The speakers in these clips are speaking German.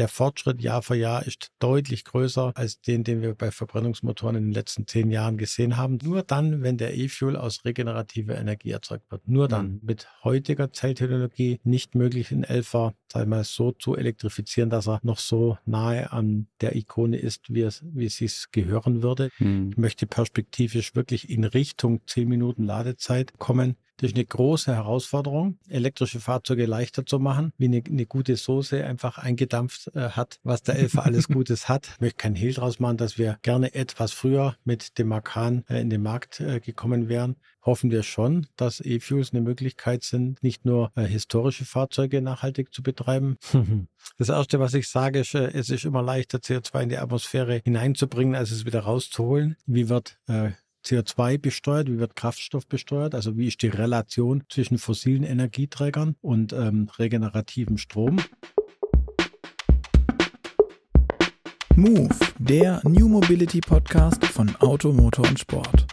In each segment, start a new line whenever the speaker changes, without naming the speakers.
der Fortschritt Jahr für Jahr ist deutlich größer als den, den wir bei Verbrennungsmotoren in den letzten zehn Jahren gesehen haben. Nur dann, wenn der E-Fuel aus regenerativer Energie erzeugt wird. Nur dann. Mhm. Mit heutiger Zelltechnologie nicht möglich, in Elfer, sagen wir so zu elektrifizieren, dass er noch so nahe an der Ikone ist, wie es, wie es sich gehören würde. Mhm. Ich möchte perspektivisch wirklich in Richtung zehn Minuten Ladezeit kommen. Das ist eine große Herausforderung, elektrische Fahrzeuge leichter zu machen, wie eine, eine gute Soße einfach eingedampft äh, hat, was der Elfer alles Gutes hat. Ich möchte keinen Hehl draus machen, dass wir gerne etwas früher mit dem Makan äh, in den Markt äh, gekommen wären. Hoffen wir schon, dass E-Fuels eine Möglichkeit sind, nicht nur äh, historische Fahrzeuge nachhaltig zu betreiben. das Erste, was ich sage, ist, äh, es ist immer leichter, CO2 in die Atmosphäre hineinzubringen, als es wieder rauszuholen. Wie wird äh, CO2 besteuert, wie wird Kraftstoff besteuert, also wie ist die Relation zwischen fossilen Energieträgern und ähm, regenerativem Strom.
Move, der New Mobility Podcast von Auto, Motor und Sport.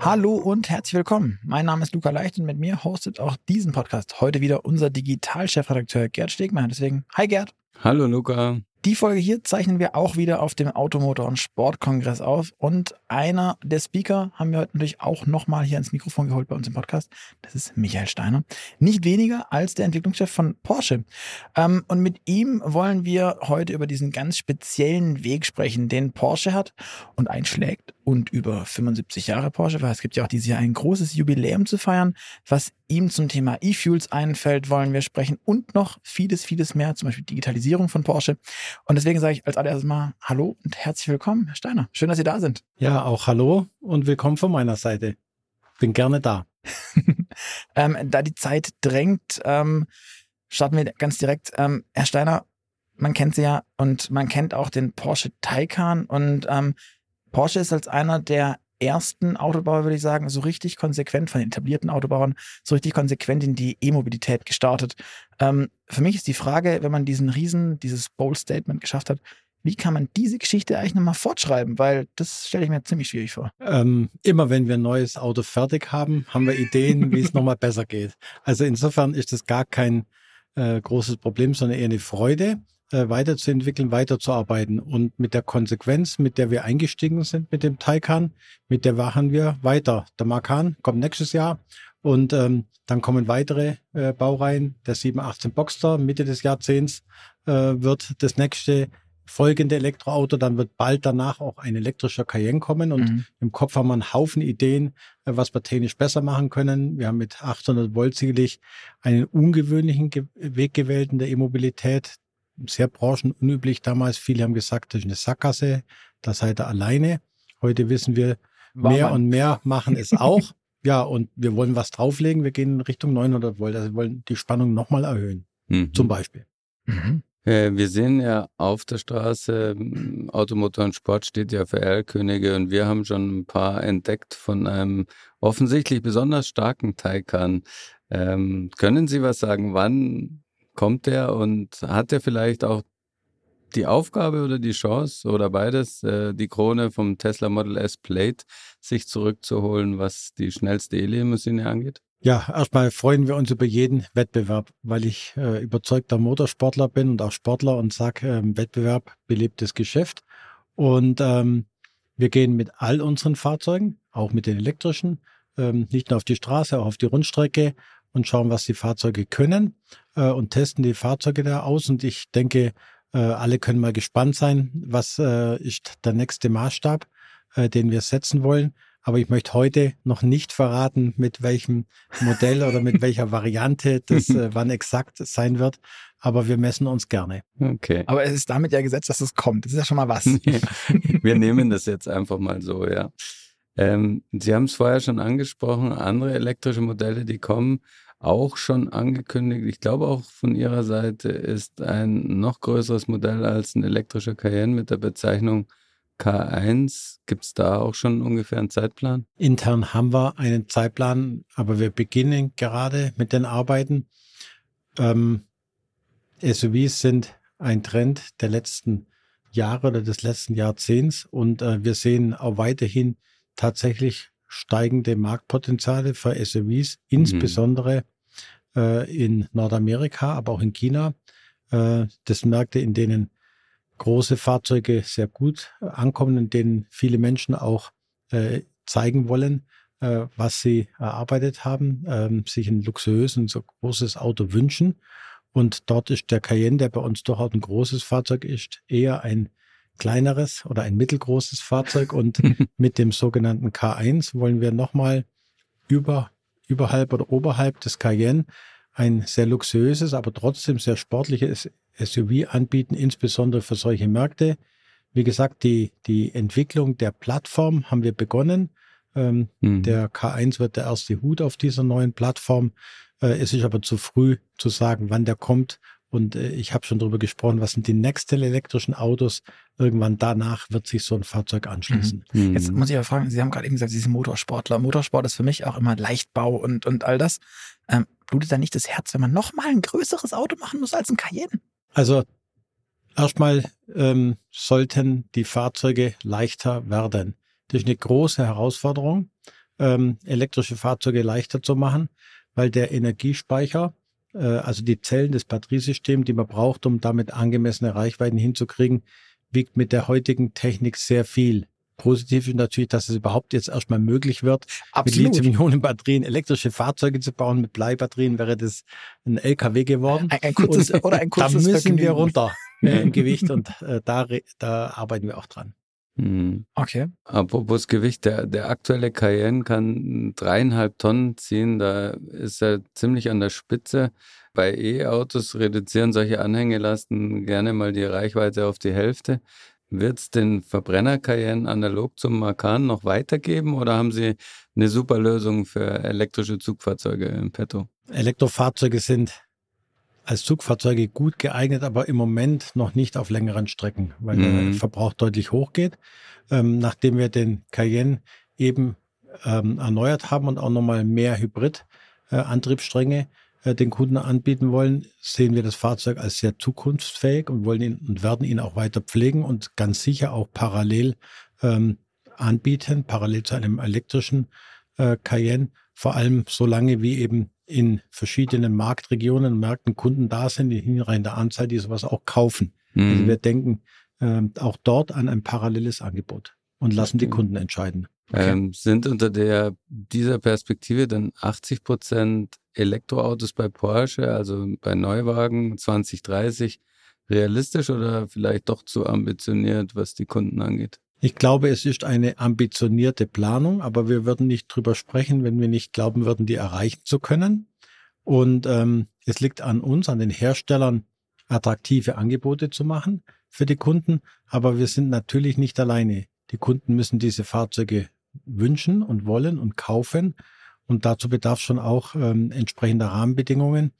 Hallo und herzlich willkommen. Mein Name ist Luca Leicht und mit mir hostet auch diesen Podcast heute wieder unser Digitalchefredakteur Gerd Stegmann. Deswegen, hi Gerd.
Hallo Luca.
Die Folge hier zeichnen wir auch wieder auf dem Automotor- und Sportkongress auf. Und einer der Speaker haben wir heute natürlich auch nochmal hier ins Mikrofon geholt bei uns im Podcast. Das ist Michael Steiner. Nicht weniger als der Entwicklungschef von Porsche. Ähm, und mit ihm wollen wir heute über diesen ganz speziellen Weg sprechen, den Porsche hat und einschlägt. Und über 75 Jahre Porsche, weil es gibt ja auch dieses Jahr ein großes Jubiläum zu feiern. Was ihm zum Thema E-Fuels einfällt, wollen wir sprechen und noch vieles, vieles mehr, zum Beispiel Digitalisierung von Porsche. Und deswegen sage ich als allererstes mal Hallo und herzlich willkommen, Herr Steiner. Schön, dass Sie da sind.
Ja, auch Hallo und willkommen von meiner Seite. Bin gerne da.
ähm, da die Zeit drängt, ähm, starten wir ganz direkt. Ähm, Herr Steiner, man kennt Sie ja und man kennt auch den Porsche Taycan und ähm, Porsche ist als einer der ersten Autobauer, würde ich sagen, so richtig konsequent von den etablierten Autobauern, so richtig konsequent in die E-Mobilität gestartet. Ähm, für mich ist die Frage, wenn man diesen Riesen, dieses Bold Statement geschafft hat, wie kann man diese Geschichte eigentlich nochmal fortschreiben? Weil das stelle ich mir ziemlich schwierig vor.
Ähm, immer wenn wir ein neues Auto fertig haben, haben wir Ideen, wie es nochmal besser geht. Also insofern ist das gar kein äh, großes Problem, sondern eher eine Freude äh, weiterzuentwickeln, weiterzuarbeiten. Und mit der Konsequenz, mit der wir eingestiegen sind mit dem Taycan, mit der machen wir weiter. Der Macan kommt nächstes Jahr und ähm, dann kommen weitere äh, Baureihen. Der 718 Boxster Mitte des Jahrzehnts äh, wird das nächste folgende Elektroauto. Dann wird bald danach auch ein elektrischer Cayenne kommen. Und mhm. im Kopf haben wir einen Haufen Ideen, äh, was wir technisch besser machen können. Wir haben mit 800 Volt sicherlich einen ungewöhnlichen Weg gewählt in der E-Mobilität sehr branchenunüblich damals. Viele haben gesagt, das ist eine Sackgasse, da seid ihr alleine. Heute wissen wir, War mehr man. und mehr machen es auch. ja, und wir wollen was drauflegen. Wir gehen in Richtung 900 Volt. Also wir wollen die Spannung nochmal erhöhen. Mhm. Zum Beispiel.
Mhm. Äh, wir sehen ja auf der Straße, Automotor und Sport steht ja für Erlkönige und wir haben schon ein paar entdeckt von einem offensichtlich besonders starken Taycan. Ähm, können Sie was sagen, wann kommt der und hat er vielleicht auch die Aufgabe oder die Chance oder beides, äh, die Krone vom Tesla Model S Plate sich zurückzuholen, was die schnellste E-Limousine angeht?
Ja, erstmal freuen wir uns über jeden Wettbewerb, weil ich äh, überzeugter Motorsportler bin und auch Sportler und sage, ähm, Wettbewerb belebt das Geschäft. Und ähm, wir gehen mit all unseren Fahrzeugen, auch mit den elektrischen, ähm, nicht nur auf die Straße, auch auf die Rundstrecke und schauen, was die Fahrzeuge können äh, und testen die Fahrzeuge da aus. Und ich denke, äh, alle können mal gespannt sein, was äh, ist der nächste Maßstab, äh, den wir setzen wollen. Aber ich möchte heute noch nicht verraten, mit welchem Modell oder mit welcher Variante das äh, wann exakt sein wird. Aber wir messen uns gerne.
Okay. Aber es ist damit ja gesetzt, dass es kommt. Das ist ja schon mal was.
wir nehmen das jetzt einfach mal so, ja. Ähm, Sie haben es vorher schon angesprochen, andere elektrische Modelle, die kommen, auch schon angekündigt. Ich glaube auch von Ihrer Seite ist ein noch größeres Modell als ein elektrischer Cayenne mit der Bezeichnung K1. Gibt es da auch schon ungefähr einen Zeitplan?
Intern haben wir einen Zeitplan, aber wir beginnen gerade mit den Arbeiten. Ähm, SUVs sind ein Trend der letzten Jahre oder des letzten Jahrzehnts und äh, wir sehen auch weiterhin tatsächlich steigende Marktpotenziale für SUVs, insbesondere äh, in Nordamerika, aber auch in China. Äh, das Märkte, in denen große Fahrzeuge sehr gut ankommen, in denen viele Menschen auch äh, zeigen wollen, äh, was sie erarbeitet haben, ähm, sich ein luxuriöses, so großes Auto wünschen. Und dort ist der Cayenne, der bei uns durchaus ein großes Fahrzeug ist, eher ein kleineres oder ein mittelgroßes Fahrzeug. Und mit dem sogenannten K1 wollen wir nochmal über, überhalb oder oberhalb des Cayenne ein sehr luxuriöses, aber trotzdem sehr sportliches SUV anbieten, insbesondere für solche Märkte. Wie gesagt, die, die Entwicklung der Plattform haben wir begonnen. Ähm, mhm. Der K1 wird der erste Hut auf dieser neuen Plattform. Äh, es ist aber zu früh zu sagen, wann der kommt. Und äh, ich habe schon darüber gesprochen, was sind die nächsten elektrischen Autos. Irgendwann danach wird sich so ein Fahrzeug anschließen.
Mhm. mhm. Jetzt muss ich aber fragen, Sie haben gerade eben gesagt, Sie sind Motorsportler. Motorsport ist für mich auch immer Leichtbau und, und all das. Ähm, blutet da nicht das Herz, wenn man nochmal ein größeres Auto machen muss als ein Cayenne?
Also erstmal ähm, sollten die Fahrzeuge leichter werden. Das ist eine große Herausforderung, ähm, elektrische Fahrzeuge leichter zu machen, weil der Energiespeicher, also die Zellen des Batteriesystems, die man braucht, um damit angemessene Reichweiten hinzukriegen, wiegt mit der heutigen Technik sehr viel. Positiv ist natürlich, dass es überhaupt jetzt erstmal möglich wird, Absolut. mit Lithium-Ionen-Batterien elektrische Fahrzeuge zu bauen. Mit Bleibatterien wäre das ein LKW geworden.
Ein, ein kurzes, und, oder ein kurzes
Da müssen Vergnügen. wir runter äh, im Gewicht und äh, da, da arbeiten wir auch dran.
Hm. Okay.
Apropos Gewicht, der, der aktuelle Cayenne kann dreieinhalb Tonnen ziehen. Da ist er ziemlich an der Spitze. Bei E-Autos reduzieren solche Anhängelasten gerne mal die Reichweite auf die Hälfte. Wird es den Verbrenner Cayenne analog zum Macan noch weitergeben oder haben Sie eine super Lösung für elektrische Zugfahrzeuge im Petto?
Elektrofahrzeuge sind als Zugfahrzeuge gut geeignet, aber im Moment noch nicht auf längeren Strecken, weil mhm. der Verbrauch deutlich hochgeht. Ähm, nachdem wir den Cayenne eben ähm, erneuert haben und auch nochmal mehr Hybrid-Antriebsstränge äh, den Kunden anbieten wollen, sehen wir das Fahrzeug als sehr zukunftsfähig und wollen ihn und werden ihn auch weiter pflegen und ganz sicher auch parallel ähm, anbieten, parallel zu einem elektrischen äh, Cayenne, vor allem so lange wie eben in verschiedenen Marktregionen, Märkten Kunden da sind, die hinreichende Anzahl, die sowas auch kaufen. Mhm. Also wir denken äh, auch dort an ein paralleles Angebot und lassen die Kunden entscheiden.
Okay. Ähm, sind unter der, dieser Perspektive dann 80 Prozent Elektroautos bei Porsche, also bei Neuwagen 2030, realistisch oder vielleicht doch zu ambitioniert, was die Kunden angeht?
Ich glaube, es ist eine ambitionierte Planung, aber wir würden nicht drüber sprechen, wenn wir nicht glauben würden, die erreichen zu können. Und ähm, es liegt an uns, an den Herstellern, attraktive Angebote zu machen für die Kunden. Aber wir sind natürlich nicht alleine. Die Kunden müssen diese Fahrzeuge wünschen und wollen und kaufen. Und dazu bedarf schon auch ähm, entsprechender Rahmenbedingungen.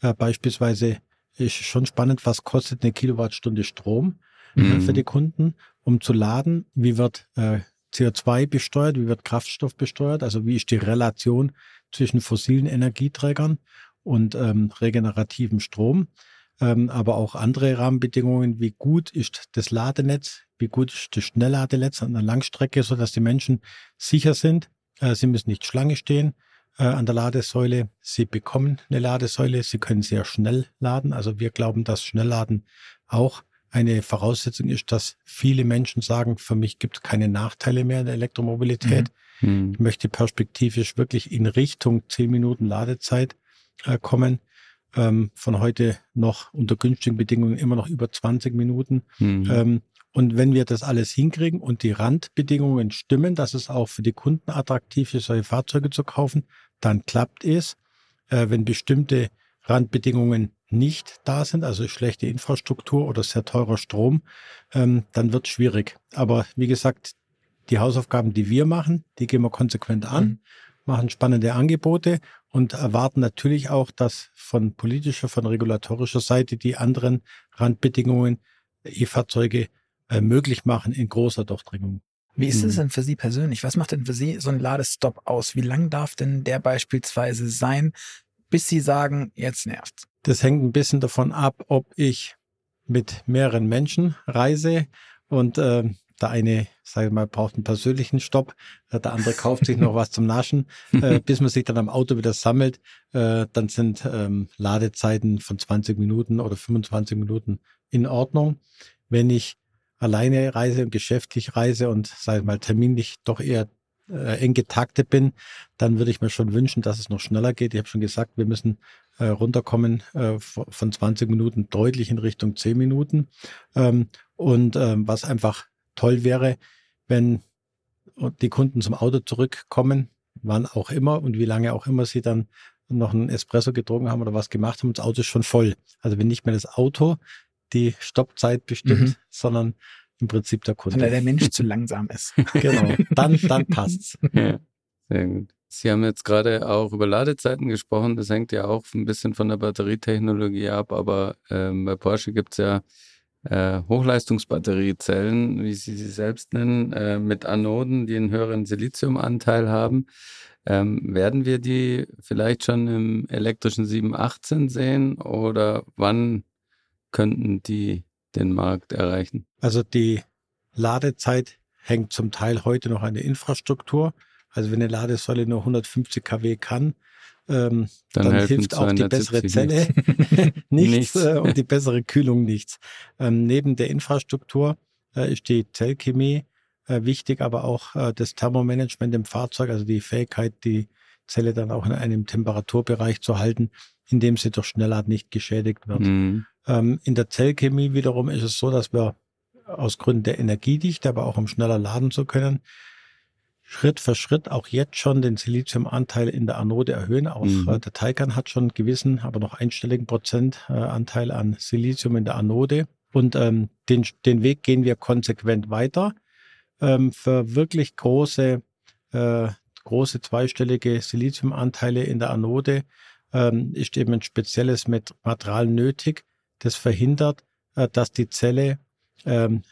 Äh, beispielsweise ist schon spannend, was kostet eine Kilowattstunde Strom äh, mhm. für die Kunden, um zu laden. Wie wird äh, CO2 besteuert? Wie wird Kraftstoff besteuert? Also wie ist die Relation zwischen fossilen Energieträgern und ähm, regenerativem Strom? Ähm, aber auch andere Rahmenbedingungen. Wie gut ist das Ladenetz? Wie gut ist das Schnellladenetz an der Langstrecke, sodass die Menschen sicher sind, äh, sie müssen nicht Schlange stehen äh, an der Ladesäule. Sie bekommen eine Ladesäule. Sie können sehr schnell laden. Also wir glauben, dass Schnellladen auch eine Voraussetzung ist, dass viele Menschen sagen, für mich gibt es keine Nachteile mehr in der Elektromobilität. Mhm. Ich möchte perspektivisch wirklich in Richtung 10 Minuten Ladezeit äh, kommen. Ähm, von heute noch unter günstigen Bedingungen immer noch über 20 Minuten. Mhm. Ähm, und wenn wir das alles hinkriegen und die Randbedingungen stimmen, dass es auch für die Kunden attraktiv ist, solche Fahrzeuge zu kaufen, dann klappt es. Äh, wenn bestimmte Randbedingungen nicht da sind, also schlechte Infrastruktur oder sehr teurer Strom, ähm, dann wird es schwierig. Aber wie gesagt, die Hausaufgaben, die wir machen, die gehen wir konsequent an, mhm. machen spannende Angebote und erwarten natürlich auch, dass von politischer, von regulatorischer Seite die anderen Randbedingungen E-Fahrzeuge äh, möglich machen in großer Durchdringung.
Wie ist es mhm. denn für Sie persönlich? Was macht denn für Sie so ein Ladestopp aus? Wie lang darf denn der beispielsweise sein, bis Sie sagen, jetzt nervt's?
Das hängt ein bisschen davon ab, ob ich mit mehreren Menschen reise und äh, der eine, sage ich mal, braucht einen persönlichen Stopp, äh, der andere kauft sich noch was zum Naschen, äh, bis man sich dann am Auto wieder sammelt. Äh, dann sind ähm, Ladezeiten von 20 Minuten oder 25 Minuten in Ordnung. Wenn ich alleine reise und geschäftlich reise und, sage ich mal, terminlich doch eher äh, eng getaktet bin, dann würde ich mir schon wünschen, dass es noch schneller geht. Ich habe schon gesagt, wir müssen äh, runterkommen äh, von 20 Minuten deutlich in Richtung 10 Minuten. Ähm, und ähm, was einfach toll wäre, wenn die Kunden zum Auto zurückkommen, wann auch immer und wie lange auch immer sie dann noch einen Espresso getrunken haben oder was gemacht haben, das Auto ist schon voll. Also wenn nicht mehr das Auto die Stoppzeit bestimmt, mhm. sondern im Prinzip der Kunde.
Weil der Mensch zu langsam ist.
genau, dann, dann passt's.
Ja, sehr gut. Sie haben jetzt gerade auch über Ladezeiten gesprochen. Das hängt ja auch ein bisschen von der Batterietechnologie ab, aber ähm, bei Porsche gibt es ja äh, Hochleistungsbatteriezellen, wie Sie sie selbst nennen, äh, mit Anoden, die einen höheren Siliziumanteil haben. Ähm, werden wir die vielleicht schon im elektrischen 718 sehen oder wann könnten die den Markt erreichen?
Also die Ladezeit hängt zum Teil heute noch an der Infrastruktur. Also wenn eine Ladesäule nur 150 kW kann, ähm, dann, dann hilft auch die bessere Zelle nichts, nichts. Äh, und die bessere Kühlung nichts. Ähm, neben der Infrastruktur äh, ist die Zellchemie äh, wichtig, aber auch äh, das Thermomanagement im Fahrzeug, also die Fähigkeit, die Zelle dann auch in einem Temperaturbereich zu halten, in dem sie durch Schnelllad nicht geschädigt wird. Mhm. Ähm, in der Zellchemie wiederum ist es so, dass wir aus Gründen der Energiedichte, aber auch um schneller laden zu können, Schritt für Schritt auch jetzt schon den Siliziumanteil in der Anode erhöhen. Auch mhm. äh, der Taycan hat schon einen gewissen, aber noch einstelligen Prozentanteil äh, an Silizium in der Anode. Und ähm, den, den Weg gehen wir konsequent weiter. Ähm, für wirklich große, äh, große zweistellige Siliziumanteile in der Anode ähm, ist eben ein spezielles Material nötig, das verhindert, äh, dass die Zelle, ähm,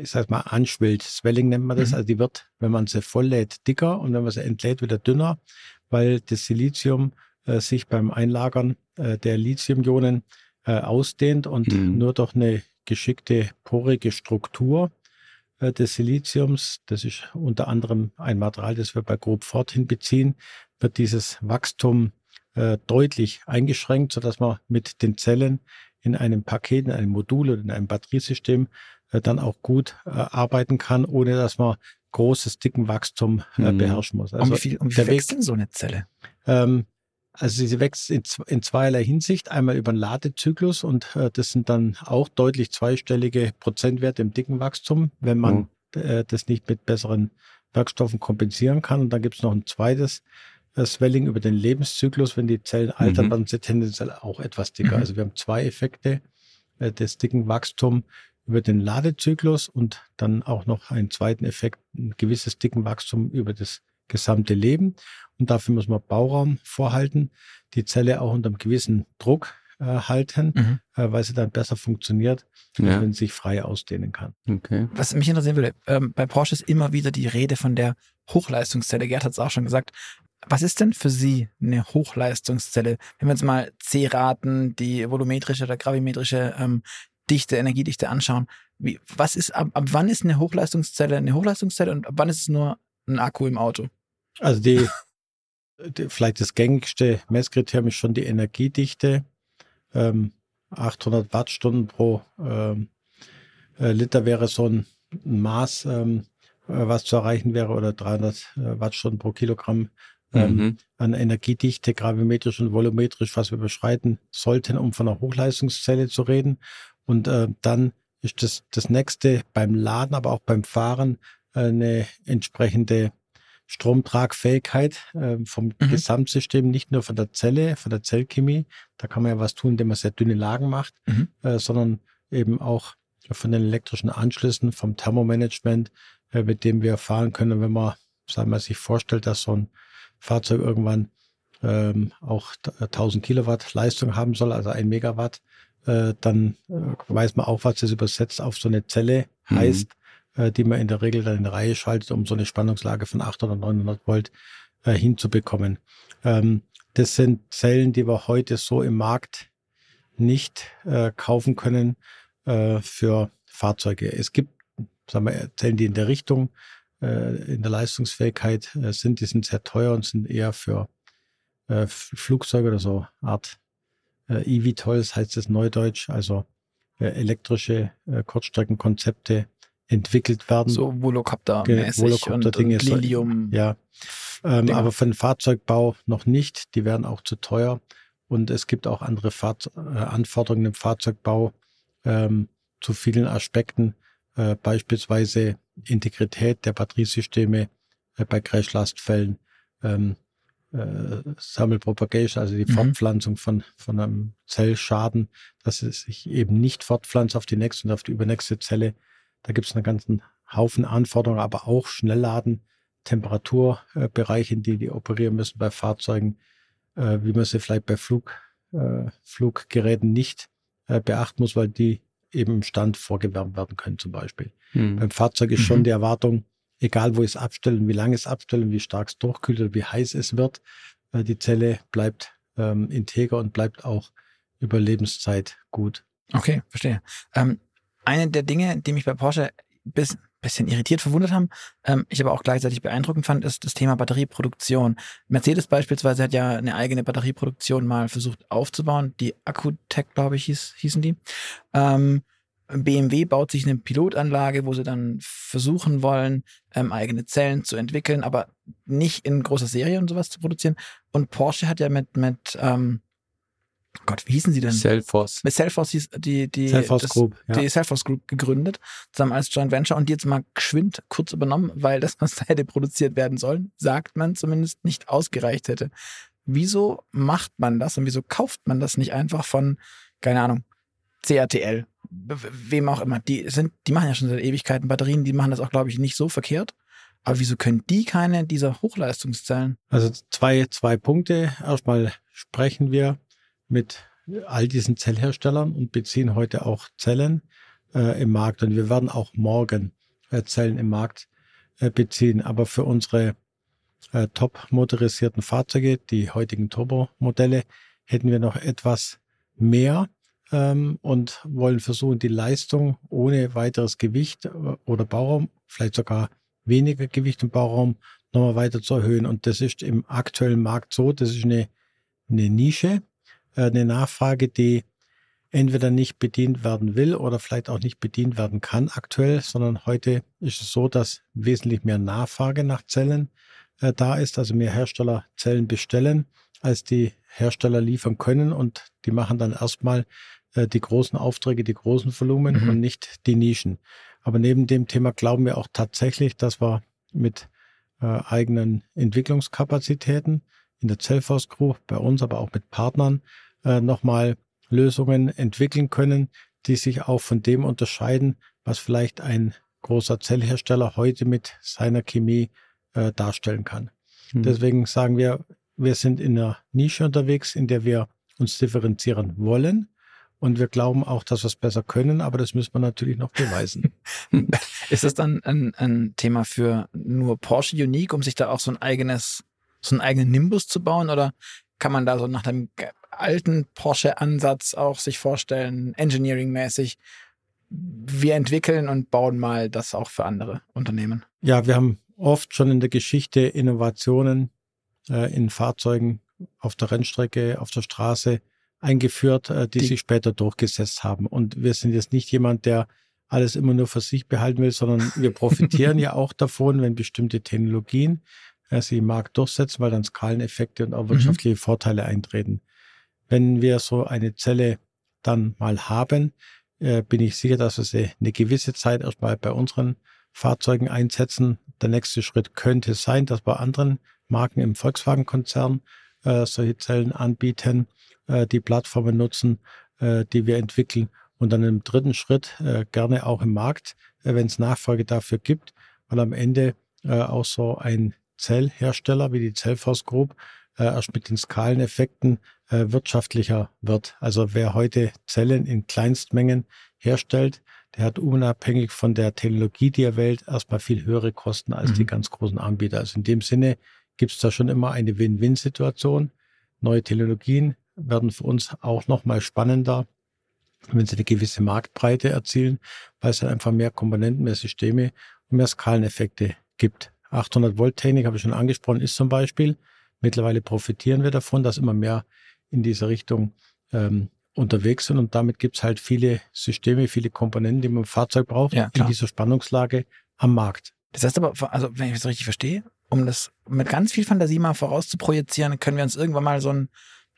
ich sag mal, anschwillt. Swelling nennt man das. Mhm. Also die wird, wenn man sie volllädt, dicker und wenn man sie entlädt, wieder dünner, weil das Silizium äh, sich beim Einlagern äh, der Lithium-Ionen äh, ausdehnt und mhm. nur durch eine geschickte porige Struktur äh, des Siliziums, das ist unter anderem ein Material, das wir bei Grob Fortin beziehen, wird dieses Wachstum äh, deutlich eingeschränkt, sodass man mit den Zellen in einem Paket, in einem Modul oder in einem Batteriesystem äh, dann auch gut äh, arbeiten kann, ohne dass man großes, dicken Wachstum äh, mhm. beherrschen muss.
Also um wie viel, um wie viel wächst denn so eine Zelle?
Ähm, also sie wächst in, in zweierlei Hinsicht. Einmal über den Ladezyklus und äh, das sind dann auch deutlich zweistellige Prozentwerte im dicken Wachstum, wenn man mhm. äh, das nicht mit besseren Werkstoffen kompensieren kann. Und dann gibt es noch ein zweites Swelling über den Lebenszyklus. Wenn die Zellen altern, mhm. dann sind sie tendenziell auch etwas dicker. Mhm. Also wir haben zwei Effekte äh, des dicken Wachstums über den Ladezyklus und dann auch noch einen zweiten Effekt, ein gewisses dicken Wachstum über das gesamte Leben. Und dafür muss man Bauraum vorhalten, die Zelle auch unter einem gewissen Druck äh, halten, mhm. äh, weil sie dann besser funktioniert, ja. wenn sie sich frei ausdehnen kann.
Okay. Was mich interessieren würde, ähm, bei Porsche ist immer wieder die Rede von der Hochleistungszelle. Gerd hat es auch schon gesagt. Was ist denn für Sie eine Hochleistungszelle? Wenn wir uns mal C-Raten, die volumetrische oder gravimetrische ähm, Dichte, Energiedichte anschauen, wie, was ist, ab, ab wann ist eine Hochleistungszelle eine Hochleistungszelle und ab wann ist es nur ein Akku im Auto?
Also die, die vielleicht das gängigste Messkriterium ist schon die Energiedichte. Ähm, 800 Wattstunden pro ähm, äh, Liter wäre so ein, Maß, ähm, äh, was zu erreichen wäre, oder 300 äh, Wattstunden pro Kilogramm ähm, mhm. an Energiedichte, gravimetrisch und volumetrisch, was wir beschreiten sollten, um von einer Hochleistungszelle zu reden. Und äh, dann ist das, das nächste beim Laden, aber auch beim Fahren eine entsprechende Stromtragfähigkeit äh, vom mhm. Gesamtsystem, nicht nur von der Zelle, von der Zellchemie. Da kann man ja was tun, indem man sehr dünne Lagen macht, mhm. äh, sondern eben auch von den elektrischen Anschlüssen, vom Thermomanagement, äh, mit dem wir fahren können. Wenn man, sagen wir, sich vorstellt, dass so ein Fahrzeug irgendwann ähm, auch 1000 Kilowatt Leistung haben soll, also ein Megawatt, äh, dann äh, weiß man auch, was das übersetzt auf so eine Zelle mhm. Äh, die man in der Regel dann in Reihe schaltet, um so eine Spannungslage von 800, 900 Volt äh, hinzubekommen. Ähm, das sind Zellen, die wir heute so im Markt nicht äh, kaufen können für Fahrzeuge. Es gibt sagen wir, Zellen, die in der Richtung, in der Leistungsfähigkeit äh, sind, die sind sehr teuer und sind eher für Flugzeuge oder so Art äh, eVTOLs heißt es neudeutsch, also elektrische Kurzstreckenkonzepte entwickelt werden.
So Volocopter-mäßig
Volocopter und, und
Lilium.
Ja, ähm, aber für den Fahrzeugbau noch nicht. Die werden auch zu teuer. Und es gibt auch andere Fahr äh, Anforderungen im Fahrzeugbau ähm, zu vielen Aspekten, äh, beispielsweise Integrität der Batteriesysteme äh, bei Crashlastfällen, ähm, äh, Thermal Propagation, also die mhm. Fortpflanzung von, von einem Zellschaden, dass es sich eben nicht fortpflanzt auf die nächste und auf die übernächste Zelle. Da gibt es einen ganzen Haufen Anforderungen, aber auch Schnellladen, Temperaturbereiche, in die die operieren müssen bei Fahrzeugen, äh, wie man sie vielleicht bei Flug, äh, Fluggeräten nicht äh, beachten muss, weil die eben im Stand vorgewärmt werden können zum Beispiel. Mhm. Beim Fahrzeug ist schon mhm. die Erwartung, egal wo ich es abstelle, wie lange es abstelle, wie stark es durchkühlt oder wie heiß es wird, die Zelle bleibt ähm, integer und bleibt auch über Lebenszeit gut.
Okay, verstehe. Ähm, eine der Dinge, die mich bei Porsche bis bisschen irritiert, verwundert haben, ähm, ich aber auch gleichzeitig beeindruckend fand, ist das Thema Batterieproduktion. Mercedes beispielsweise hat ja eine eigene Batterieproduktion mal versucht aufzubauen. Die Accutech, glaube ich, hieß, hießen die. Ähm, BMW baut sich eine Pilotanlage, wo sie dann versuchen wollen, ähm, eigene Zellen zu entwickeln, aber nicht in großer Serie und sowas zu produzieren. Und Porsche hat ja mit, mit ähm, Gott, wie hießen sie denn?
Cellforce.
Mit Cellforce hieß die, die,
Cellforce das, Group,
ja. die Cellforce Group gegründet, zusammen als Joint Venture und die jetzt mal geschwind kurz übernommen, weil das, was da hätte produziert werden sollen, sagt man zumindest nicht ausgereicht hätte. Wieso macht man das und wieso kauft man das nicht einfach von, keine Ahnung, CATL, wem auch immer. Die sind, die machen ja schon seit Ewigkeiten Batterien, die machen das auch, glaube ich, nicht so verkehrt. Aber wieso können die keine dieser Hochleistungszellen?
Also zwei, zwei Punkte. Erstmal sprechen wir mit all diesen Zellherstellern und beziehen heute auch Zellen äh, im Markt. Und wir werden auch morgen äh, Zellen im Markt äh, beziehen. Aber für unsere äh, top motorisierten Fahrzeuge, die heutigen Turbo-Modelle, hätten wir noch etwas mehr ähm, und wollen versuchen, die Leistung ohne weiteres Gewicht äh, oder Bauraum, vielleicht sogar weniger Gewicht im Bauraum, nochmal weiter zu erhöhen. Und das ist im aktuellen Markt so, das ist eine, eine Nische, eine Nachfrage, die entweder nicht bedient werden will oder vielleicht auch nicht bedient werden kann aktuell, sondern heute ist es so, dass wesentlich mehr Nachfrage nach Zellen äh, da ist, also mehr Hersteller Zellen bestellen, als die Hersteller liefern können und die machen dann erstmal äh, die großen Aufträge, die großen Volumen mhm. und nicht die Nischen. Aber neben dem Thema glauben wir auch tatsächlich, dass wir mit äh, eigenen Entwicklungskapazitäten in der Cellforce Group, bei uns, aber auch mit Partnern, äh, nochmal Lösungen entwickeln können, die sich auch von dem unterscheiden, was vielleicht ein großer Zellhersteller heute mit seiner Chemie äh, darstellen kann. Mhm. Deswegen sagen wir, wir sind in einer Nische unterwegs, in der wir uns differenzieren wollen. Und wir glauben auch, dass wir es besser können, aber das müssen wir natürlich noch beweisen.
Ist das dann ein, ein Thema für nur Porsche Unique, um sich da auch so ein eigenes, so einen eigenen Nimbus zu bauen? Oder kann man da so nach dem alten Porsche-Ansatz auch sich vorstellen, engineering-mäßig, wir entwickeln und bauen mal das auch für andere Unternehmen?
Ja, wir haben oft schon in der Geschichte Innovationen äh, in Fahrzeugen auf der Rennstrecke, auf der Straße eingeführt, äh, die, die sich später durchgesetzt haben. Und wir sind jetzt nicht jemand, der alles immer nur für sich behalten will, sondern wir profitieren ja auch davon, wenn bestimmte Technologien sie im Markt durchsetzen, weil dann Skaleneffekte und auch mhm. wirtschaftliche mhm. Vorteile eintreten. Wenn wir so eine Zelle dann mal haben, äh, bin ich sicher, dass wir sie eine gewisse Zeit erstmal bei unseren Fahrzeugen einsetzen. Der nächste Schritt könnte sein, dass wir anderen Marken im Volkswagen-Konzern äh, solche Zellen anbieten äh, die Plattformen nutzen, äh, die wir entwickeln und dann im dritten Schritt äh, gerne auch im Markt, äh, wenn es Nachfrage dafür gibt, weil am Ende äh, auch so ein Zellhersteller wie die Cellforce Group äh, erst mit den Skaleneffekten wirtschaftlicher wird. Also wer heute Zellen in Kleinstmengen herstellt, der hat unabhängig von der Technologie, die er wählt, erstmal viel höhere Kosten als mhm. die ganz großen Anbieter. Also in dem Sinne gibt es da schon immer eine Win-Win-Situation. Neue Technologien werden für uns auch nochmal spannender wenn sie eine gewisse Marktbreite erzielen, weil es dann einfach mehr Komponenten, mehr Systeme und mehr Skaleneffekte gibt. 800 Volt Technik habe ich schon angesprochen, ist zum Beispiel. Mittlerweile profitieren wir davon, dass immer mehr in dieser Richtung ähm, unterwegs sind und damit gibt es halt viele Systeme, viele Komponenten, die man im Fahrzeug braucht,
Ja,
in dieser Spannungslage am Markt.
Das heißt aber, also wenn ich das richtig verstehe, um das mit ganz viel Fantasie mal vorauszuprojizieren, können wir uns irgendwann mal so einen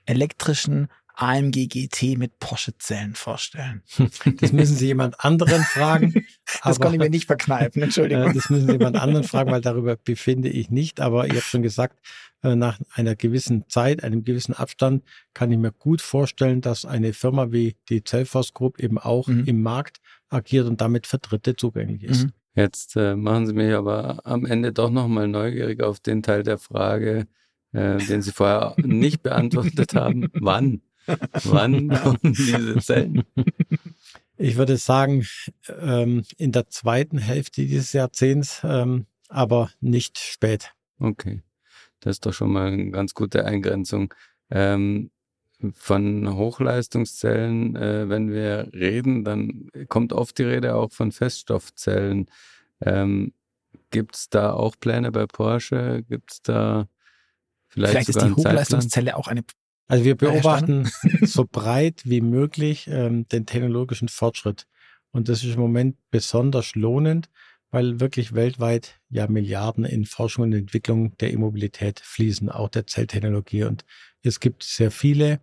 elektrischen AMG GT mit Porsche-Zellen vorstellen.
Das müssen Sie jemand anderen fragen.
Das
aber-
konnte ich mir nicht verkneifen,
Äh,
Entschuldigung.
Das müssen Sie jemand anderen fragen, weil darüber befinde ich nicht. Aber ich habe schon gesagt, äh, nach einer gewissen Zeit, einem gewissen Abstand, kann ich mir gut vorstellen, dass eine Firma wie die Cellforce Group eben auch
Mhm.
im Markt agiert und damit für Dritte zugänglich ist.
Mhm.
Jetzt äh, machen Sie mich aber am Ende doch nochmal neugierig auf den Teil der Frage, äh, den Sie vorher nicht beantwortet haben. Wann? Wann kommen diese Zellen?
Ich würde sagen, ähm, in der zweiten Hälfte dieses Jahrzehnts, ähm, aber nicht spät.
Okay, das ist doch schon mal eine ganz gute Eingrenzung. Ähm, von Hochleistungszellen, äh, wenn wir reden, dann kommt oft die Rede auch von Feststoffzellen. Ähm, Gibt es da auch Pläne bei Porsche? Gibt es da vielleicht,
Vielleicht ist die
einen Zeitplan?
Hochleistungszelle auch eine.
Also wir beobachten so breit wie möglich ähm, den technologischen Fortschritt. Und das ist im Moment besonders lohnend, weil wirklich weltweit ja Milliarden in Forschung und Entwicklung der E-Mobilität fließen, auch der Zelltechnologie. Und es gibt sehr viele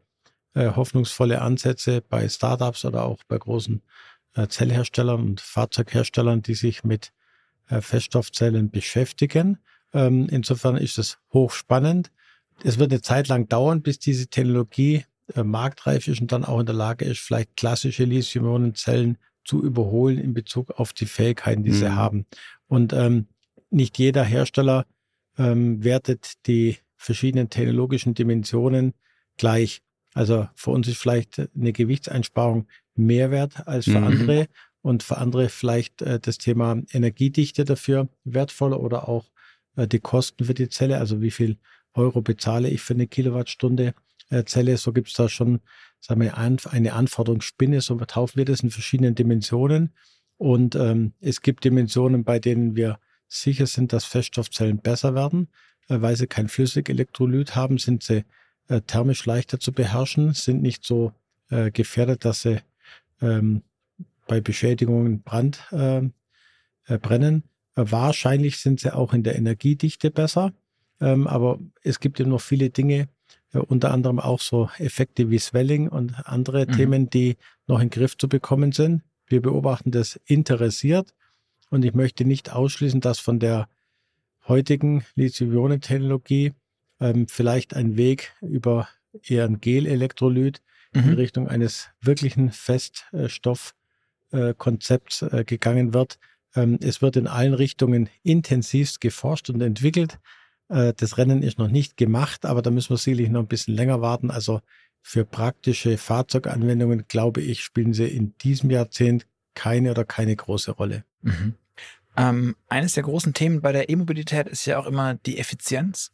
äh, hoffnungsvolle Ansätze bei Startups oder auch bei großen äh, Zellherstellern und Fahrzeugherstellern, die sich mit äh, Feststoffzellen beschäftigen. Ähm, insofern ist es hochspannend. Es wird eine Zeit lang dauern, bis diese Technologie äh, marktreif ist und dann auch in der Lage ist, vielleicht klassische Lithium-Ionen-Zellen zu überholen in Bezug auf die Fähigkeiten, die sie
Mhm.
haben. Und ähm, nicht jeder Hersteller ähm, wertet die verschiedenen technologischen Dimensionen gleich. Also für uns ist vielleicht eine Gewichtseinsparung mehr wert als für
Mhm.
andere und für andere vielleicht äh, das Thema Energiedichte dafür wertvoller oder auch äh, die Kosten für die Zelle, also wie viel Euro bezahle ich für eine Kilowattstunde äh, Zelle. So gibt es da schon sagen wir, ein- eine Anforderungsspinne, so vertaufen wir das in verschiedenen Dimensionen. Und ähm, es gibt Dimensionen, bei denen wir sicher sind, dass Feststoffzellen besser werden, äh, weil sie kein Flüssigelektrolyt haben, sind sie äh, thermisch leichter zu beherrschen, sind nicht so äh, gefährdet, dass sie ähm, bei Beschädigungen Brand äh, äh, brennen. Wahrscheinlich sind sie auch in der Energiedichte besser, ähm, aber es gibt ja noch viele Dinge, äh, unter anderem auch so Effekte wie Swelling und andere
Mhm.
Themen, die noch in den Griff zu bekommen sind. Wir beobachten das interessiert und ich möchte nicht ausschließen, dass von der heutigen Lithium-Ionen-Technologie ähm, vielleicht ein Weg über eher ein Gel-Elektrolyt in
Mhm.
Richtung eines wirklichen Feststoffkonzepts äh, gegangen wird. Ähm, es wird in allen Richtungen intensivst geforscht und entwickelt. Äh, das Rennen ist noch nicht gemacht, aber da müssen wir sicherlich noch ein bisschen länger warten. Also für praktische Fahrzeuganwendungen, glaube ich, spielen sie in diesem Jahrzehnt keine oder keine große Rolle.
Mhm. Ähm, eines der großen Themen bei der E-Mobilität ist ja auch immer die Effizienz.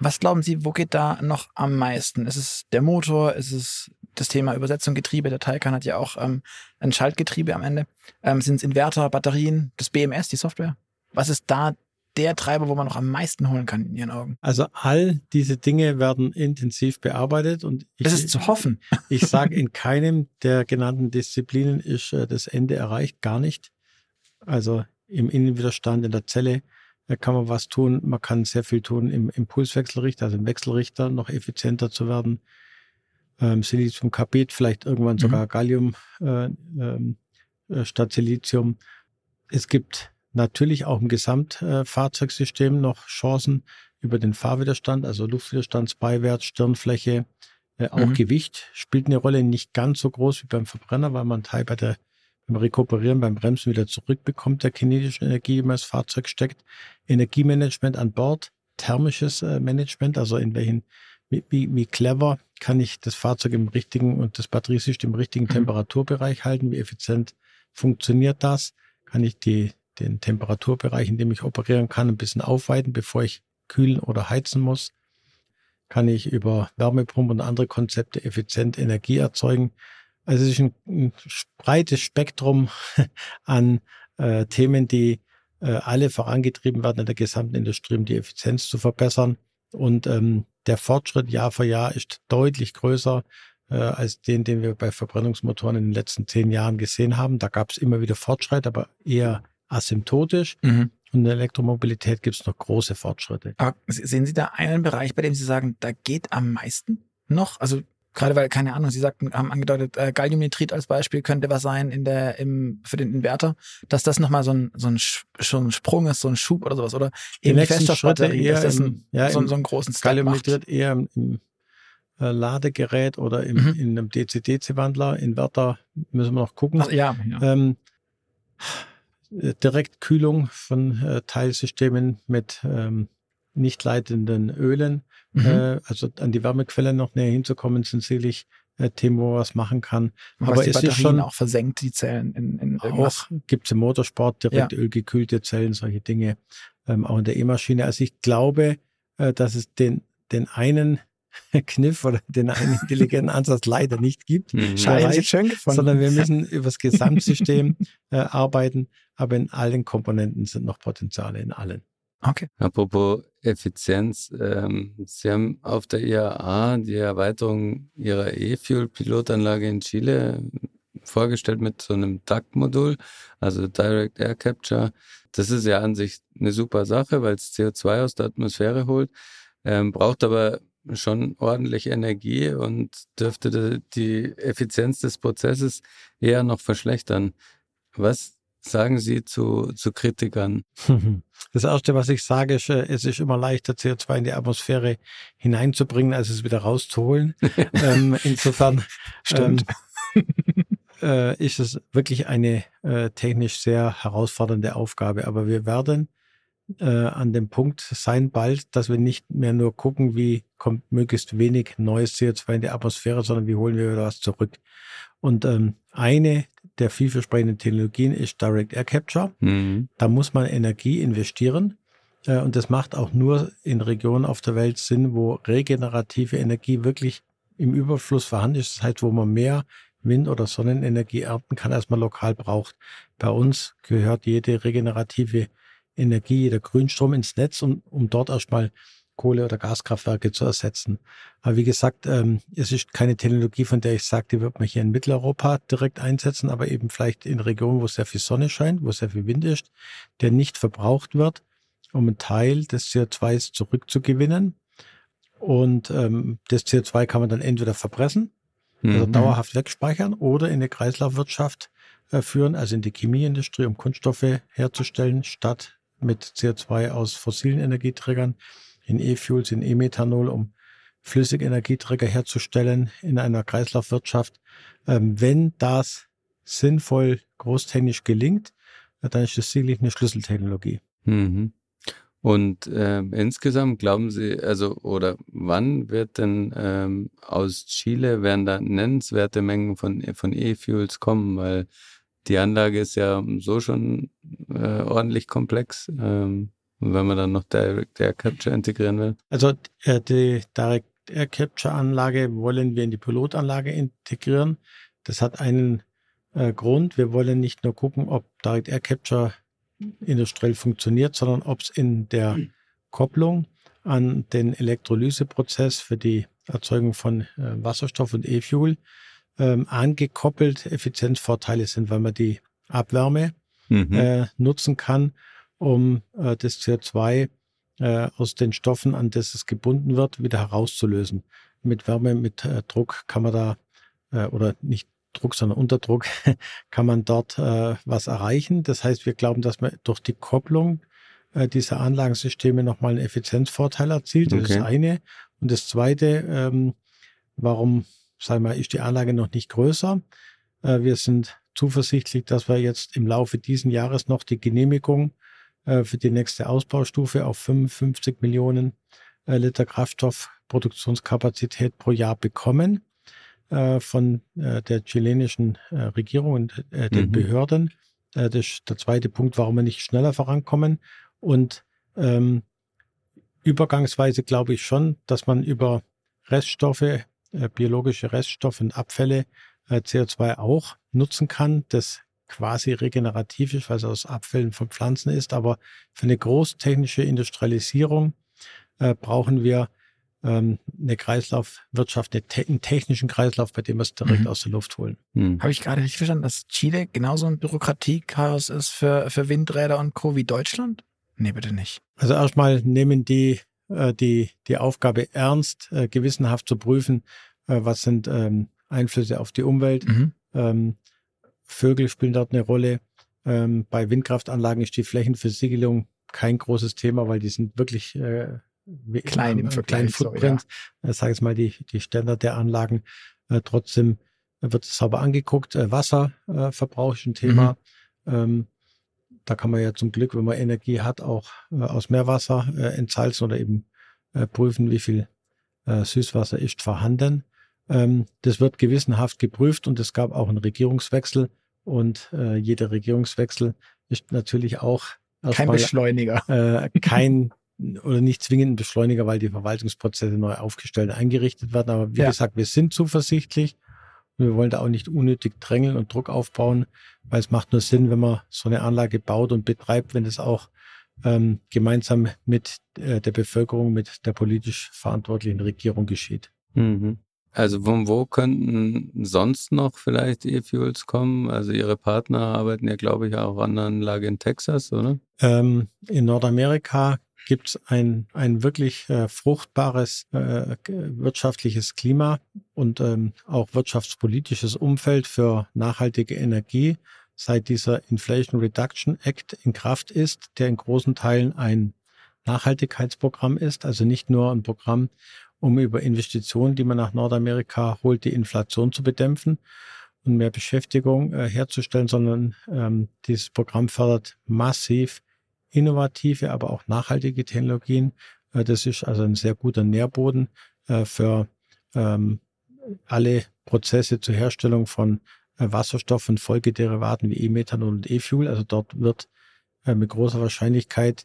Was glauben Sie, wo geht da noch am meisten? Ist es der Motor? Ist es das Thema Übersetzung, Getriebe? Der Taycan hat ja auch ähm, ein Schaltgetriebe am Ende. Ähm, Sind es Inverter, Batterien, das BMS, die Software? Was ist da der Treiber, wo man noch am meisten holen kann in Ihren Augen?
Also all diese Dinge werden intensiv bearbeitet und ich,
Das ist zu hoffen.
ich sage, in keinem der genannten Disziplinen ist äh, das Ende erreicht, gar nicht. Also im Innenwiderstand in der Zelle äh, kann man was tun. Man kann sehr viel tun im Impulswechselrichter, also im Wechselrichter, noch effizienter zu werden. Ähm, Siliziumkarbid, vielleicht irgendwann
Mhm.
sogar Gallium äh, ähm, äh, statt Silizium. Es gibt natürlich auch im Gesamtfahrzeugsystem noch Chancen über den Fahrwiderstand, also Luftwiderstandsbeiwert, Stirnfläche, äh, auch
Mhm.
Gewicht spielt eine Rolle, nicht ganz so groß wie beim Verbrenner, weil man Teil bei der, beim Rekuperieren, beim Bremsen wieder zurückbekommt, der kinetischen Energie, die man ins Fahrzeug steckt. Energiemanagement an Bord, thermisches äh, Management, also in welchen, wie, wie, wie clever kann ich das Fahrzeug im richtigen und das Batteriesystem im richtigen
Mhm.
Temperaturbereich halten, wie effizient funktioniert das? Kann ich die, den Temperaturbereich, in dem ich operieren kann, ein bisschen aufweiten, bevor ich kühlen oder heizen muss? Kann ich über Wärmepumpen und andere Konzepte effizient Energie erzeugen? Also es ist ein, ein breites Spektrum an äh, Themen, die äh, alle vorangetrieben werden in der gesamten Industrie, um die Effizienz zu verbessern. Und ähm, der Fortschritt Jahr für Jahr ist deutlich größer äh, als den, den wir bei Verbrennungsmotoren in den letzten zehn Jahren gesehen haben. Da gab es immer wieder Fortschritt, aber eher asymptotisch. Mhm. Und in der Elektromobilität gibt es noch große Fortschritte.
Aber sehen Sie da einen Bereich, bei dem Sie sagen, da geht am meisten noch? Also Gerade weil, keine Ahnung, Sie sagten, haben angedeutet, äh, Galliumnitrid als Beispiel könnte was sein in der, im, für den Inverter, dass das nochmal so ein, so ein, ein Sprung ist, so ein Schub oder sowas, oder?
Die eben nächsten Schritte eher das
ein, ja, so, so einen großen
Step Galliumnitrid macht. eher im, im äh, Ladegerät oder im, mhm. in einem DC-DC-Wandler. Inverter müssen wir noch gucken.
Ach, ja, ja. Ähm,
Direktkühlung von äh, Teilsystemen mit ähm, nicht leitenden Ölen Mhm. Äh, also an die Wärmequelle noch näher hinzukommen, sind sicherlich äh, Themen, wo man was machen kann.
Aber, Aber es ist schon auch versenkt, die Zellen in, in
irgendwas. Auch gibt es im Motorsport direkt ja. ölgekühlte Zellen, solche Dinge, ähm, auch in der E-Maschine. Also ich glaube, äh, dass es den, den einen Kniff oder den einen intelligenten Ansatz leider nicht gibt.
Mhm. Schön gefunden.
Sondern wir müssen über das Gesamtsystem äh, arbeiten. Aber in allen Komponenten sind noch Potenziale, in allen.
Okay. Apropos Effizienz, ähm, Sie haben auf der IAA die Erweiterung Ihrer E-Fuel-Pilotanlage in Chile vorgestellt mit so einem DAC-Modul, also Direct Air Capture. Das ist ja an sich eine super Sache, weil es CO2 aus der Atmosphäre holt, ähm, braucht aber schon ordentlich Energie und dürfte die Effizienz des Prozesses eher noch verschlechtern. Was sagen Sie zu, zu Kritikern?
Das Erste, was ich sage, ist, äh, es ist immer leichter, CO2 in die Atmosphäre hineinzubringen, als es wieder rauszuholen. ähm, insofern
Stimmt.
Ähm, äh, ist es wirklich eine äh, technisch sehr herausfordernde Aufgabe. Aber wir werden äh, an dem Punkt sein bald, dass wir nicht mehr nur gucken, wie kommt möglichst wenig neues CO2 in die Atmosphäre, sondern wie holen wir wieder was zurück. Und ähm, eine der vielversprechenden Technologien ist Direct Air Capture. Mhm. Da muss man Energie investieren. Äh, und das macht auch nur in Regionen auf der Welt Sinn, wo regenerative Energie wirklich im Überfluss vorhanden ist. Das heißt, wo man mehr Wind- oder Sonnenenergie ernten kann, als man lokal braucht. Bei uns gehört jede regenerative Energie, jeder Grünstrom ins Netz, um, um dort erstmal Kohle- oder Gaskraftwerke zu ersetzen. Aber wie gesagt, ähm, es ist keine Technologie, von der ich sage, die wird man hier in Mitteleuropa direkt einsetzen, aber eben vielleicht in Regionen, wo sehr viel Sonne scheint, wo sehr viel Wind ist, der nicht verbraucht wird, um einen Teil des CO2s zurückzugewinnen. Und ähm, das CO2 kann man dann entweder verpressen, also mhm. dauerhaft wegspeichern oder in eine Kreislaufwirtschaft äh, führen, also in die Chemieindustrie, um Kunststoffe herzustellen, statt mit CO2 aus fossilen Energieträgern in E-Fuels, in E-Methanol, um flüssige Energieträger herzustellen in einer Kreislaufwirtschaft. Ähm, wenn das sinnvoll großtechnisch gelingt, dann ist das sicherlich eine Schlüsseltechnologie.
Mhm. Und äh, insgesamt glauben Sie, also oder wann wird denn ähm, aus Chile werden da nennenswerte Mengen von von E-Fuels kommen, weil die Anlage ist ja so schon äh, ordentlich komplex. Ähm, und wenn man dann noch Direct Air Capture integrieren will?
Also äh, die Direct Air Capture Anlage wollen wir in die Pilotanlage integrieren. Das hat einen äh, Grund. Wir wollen nicht nur gucken, ob Direct Air Capture industriell funktioniert, sondern ob es in der Kopplung an den Elektrolyseprozess für die Erzeugung von äh, Wasserstoff und E-Fuel ähm, angekoppelt Effizienzvorteile sind, weil man die Abwärme mhm. äh, nutzen kann um äh, das CO2 äh, aus den Stoffen, an das es gebunden wird, wieder herauszulösen. Mit Wärme, mit äh, Druck kann man da, äh, oder nicht Druck, sondern Unterdruck, kann man dort äh, was erreichen. Das heißt, wir glauben, dass man durch die Kopplung äh, dieser Anlagensysteme nochmal einen Effizienzvorteil erzielt. Das okay. ist das eine. Und das zweite, ähm, warum, sagen wir, ist die Anlage noch nicht größer? Äh, wir sind zuversichtlich, dass wir jetzt im Laufe dieses Jahres noch die Genehmigung äh, für die nächste Ausbaustufe auf 55 Millionen äh, Liter Kraftstoffproduktionskapazität pro Jahr bekommen äh, von der chilenischen Regierung und den mhm. Behörden. das ist der zweite Punkt, warum wir nicht schneller vorankommen. Und ähm, übergangsweise glaube ich schon, dass man über Reststoffe, biologische Reststoffe und Abfälle äh, CO2 auch nutzen kann, das quasi regenerativ ist, weil es aus Abfällen von Pflanzen ist. Aber für eine großtechnische Industrialisierung äh, brauchen wir ähm, eine Kreislaufwirtschaft, einen technischen Kreislauf, bei dem wir es direkt mhm. aus der Luft holen.
Mhm. Habe ich gerade richtig verstanden, dass Chile genauso ein Bürokratiechaos ist für, für Windräder und Co. wie Deutschland? Nee, bitte nicht.
Also erstmal nehmen die äh, die, die Aufgabe ernst, äh, gewissenhaft zu prüfen, äh, was sind ähm, Einflüsse auf die Umwelt. Mhm. Ähm, Vögel spielen dort eine Rolle. Ähm, bei Windkraftanlagen ist die Flächenversiegelung kein großes Thema, weil die sind wirklich äh,
klein im Vergleich.
Footprint, so, ja. sage ich mal, die, die Standard der Anlagen. Äh, trotzdem wird es sauber angeguckt. Äh, Wasserverbrauch ist ein Thema. Mhm. Ähm, da kann man ja zum Glück, wenn man Energie hat, auch äh, aus Meerwasser äh, entsalzen oder eben äh, prüfen, wie viel äh, Süßwasser ist vorhanden. Ähm, das wird gewissenhaft geprüft und es gab auch einen Regierungswechsel und äh, jeder Regierungswechsel ist natürlich auch
kein Beschleuniger.
Äh, kein oder nicht zwingend ein Beschleuniger, weil die Verwaltungsprozesse neu aufgestellt und eingerichtet werden. Aber wie ja. gesagt, wir sind zuversichtlich wir wollen da auch nicht unnötig drängeln und Druck aufbauen, weil es macht nur Sinn, wenn man so eine Anlage baut und betreibt, wenn es auch ähm, gemeinsam mit äh, der Bevölkerung, mit der politisch verantwortlichen Regierung geschieht.
Mhm. Also von wo könnten sonst noch vielleicht E-Fuels kommen? Also Ihre Partner arbeiten ja, glaube ich, auch an einer Anlage in Texas, oder?
Ähm, in Nordamerika gibt es ein, ein wirklich äh, fruchtbares äh, wirtschaftliches Klima und ähm, auch wirtschaftspolitisches Umfeld für nachhaltige Energie, seit dieser Inflation Reduction Act in Kraft ist, der in großen Teilen ein Nachhaltigkeitsprogramm ist, also nicht nur ein Programm, um über Investitionen, die man nach Nordamerika holt, die Inflation zu bedämpfen und mehr Beschäftigung äh, herzustellen, sondern ähm, dieses Programm fördert massiv innovative, aber auch nachhaltige Technologien. Äh, das ist also ein sehr guter Nährboden äh, für ähm, alle Prozesse zur Herstellung von äh, Wasserstoff und Folgederivaten wie E-Methanol und E-Fuel. Also dort wird mit großer Wahrscheinlichkeit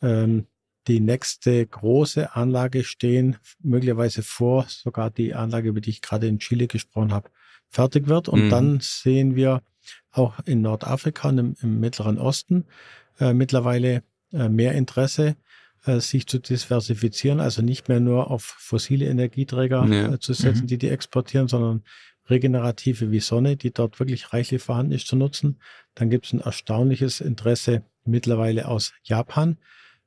ähm, die nächste große Anlage stehen, möglicherweise vor sogar die Anlage, über die ich gerade in Chile gesprochen habe, fertig wird. Und mhm. dann sehen wir auch in Nordafrika und im, im Mittleren Osten äh, mittlerweile äh, mehr Interesse, äh, sich zu diversifizieren, also nicht mehr nur auf fossile Energieträger ja. Äh, zu setzen, mhm. die die exportieren, sondern regenerative wie Sonne, die dort wirklich reichlich vorhanden ist, zu nutzen. Dann gibt es ein erstaunliches Interesse mittlerweile aus Japan,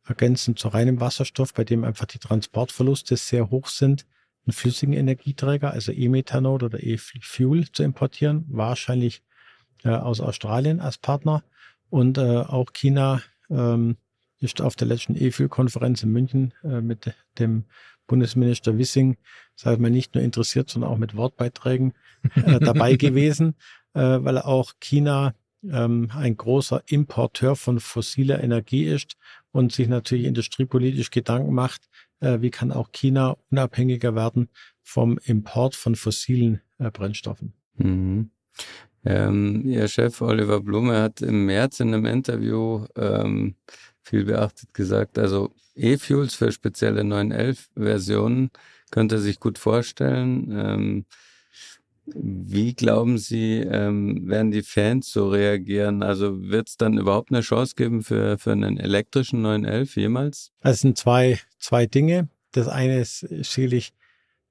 ergänzend zu reinem Wasserstoff, bei dem einfach die Transportverluste sehr hoch sind, einen flüssigen Energieträger, also E-Methanol oder E-Fuel zu importieren, wahrscheinlich äh, aus Australien als Partner. Und äh, auch China ähm, ist auf der letzten EFIL-Konferenz in München äh, mit dem Bundesminister Wissing, sage mal, nicht nur interessiert, sondern auch mit Wortbeiträgen äh, dabei gewesen, äh, weil auch China ähm, ein großer Importeur von fossiler Energie ist und sich natürlich industriepolitisch Gedanken macht, äh, wie kann auch China unabhängiger werden vom Import von fossilen äh, Brennstoffen.
Mhm. Ähm, Ihr Chef Oliver Blume hat im März in einem Interview ähm, viel beachtet gesagt, also E-Fuels für spezielle 911-Versionen könnte sich gut vorstellen. Ähm, wie glauben Sie, ähm, werden die Fans so reagieren? Also wird es dann überhaupt eine Chance geben für, für einen elektrischen 911 jemals?
Es sind zwei, zwei Dinge. Das eine ist sicherlich